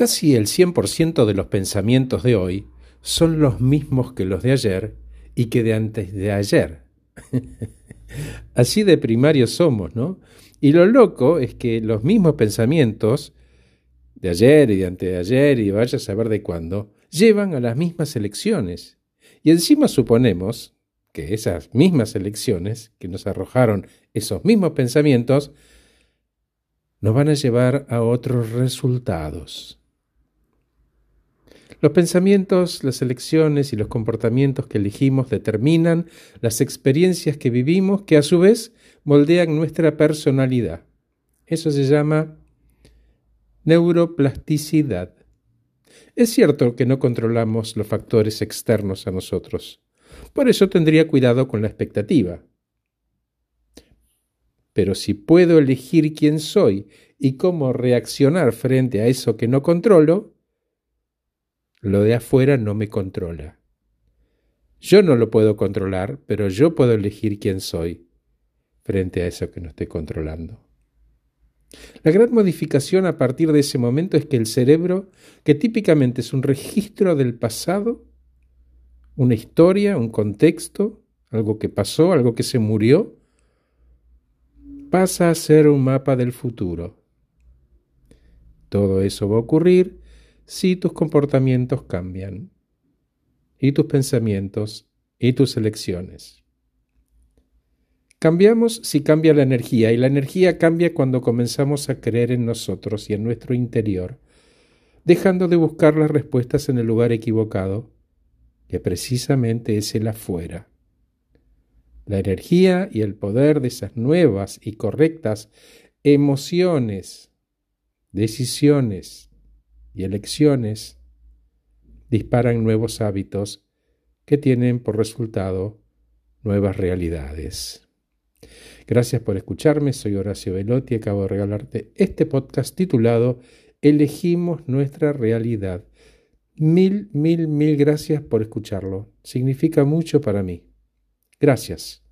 Casi el 100% de los pensamientos de hoy son los mismos que los de ayer y que de antes de ayer. Así de primarios somos, ¿no? Y lo loco es que los mismos pensamientos de ayer y de antes de ayer y vaya a saber de cuándo, llevan a las mismas elecciones. Y encima suponemos que esas mismas elecciones que nos arrojaron esos mismos pensamientos nos van a llevar a otros resultados. Los pensamientos, las elecciones y los comportamientos que elegimos determinan las experiencias que vivimos que a su vez moldean nuestra personalidad. Eso se llama neuroplasticidad. Es cierto que no controlamos los factores externos a nosotros. Por eso tendría cuidado con la expectativa. Pero si puedo elegir quién soy y cómo reaccionar frente a eso que no controlo, lo de afuera no me controla. Yo no lo puedo controlar, pero yo puedo elegir quién soy frente a eso que no estoy controlando. La gran modificación a partir de ese momento es que el cerebro, que típicamente es un registro del pasado, una historia, un contexto, algo que pasó, algo que se murió, pasa a ser un mapa del futuro. Todo eso va a ocurrir si tus comportamientos cambian, y tus pensamientos, y tus elecciones. Cambiamos si cambia la energía, y la energía cambia cuando comenzamos a creer en nosotros y en nuestro interior, dejando de buscar las respuestas en el lugar equivocado, que precisamente es el afuera. La energía y el poder de esas nuevas y correctas emociones, decisiones, y elecciones disparan nuevos hábitos que tienen por resultado nuevas realidades. Gracias por escucharme, soy Horacio Velotti y acabo de regalarte este podcast titulado Elegimos nuestra realidad. Mil, mil, mil gracias por escucharlo. Significa mucho para mí. Gracias.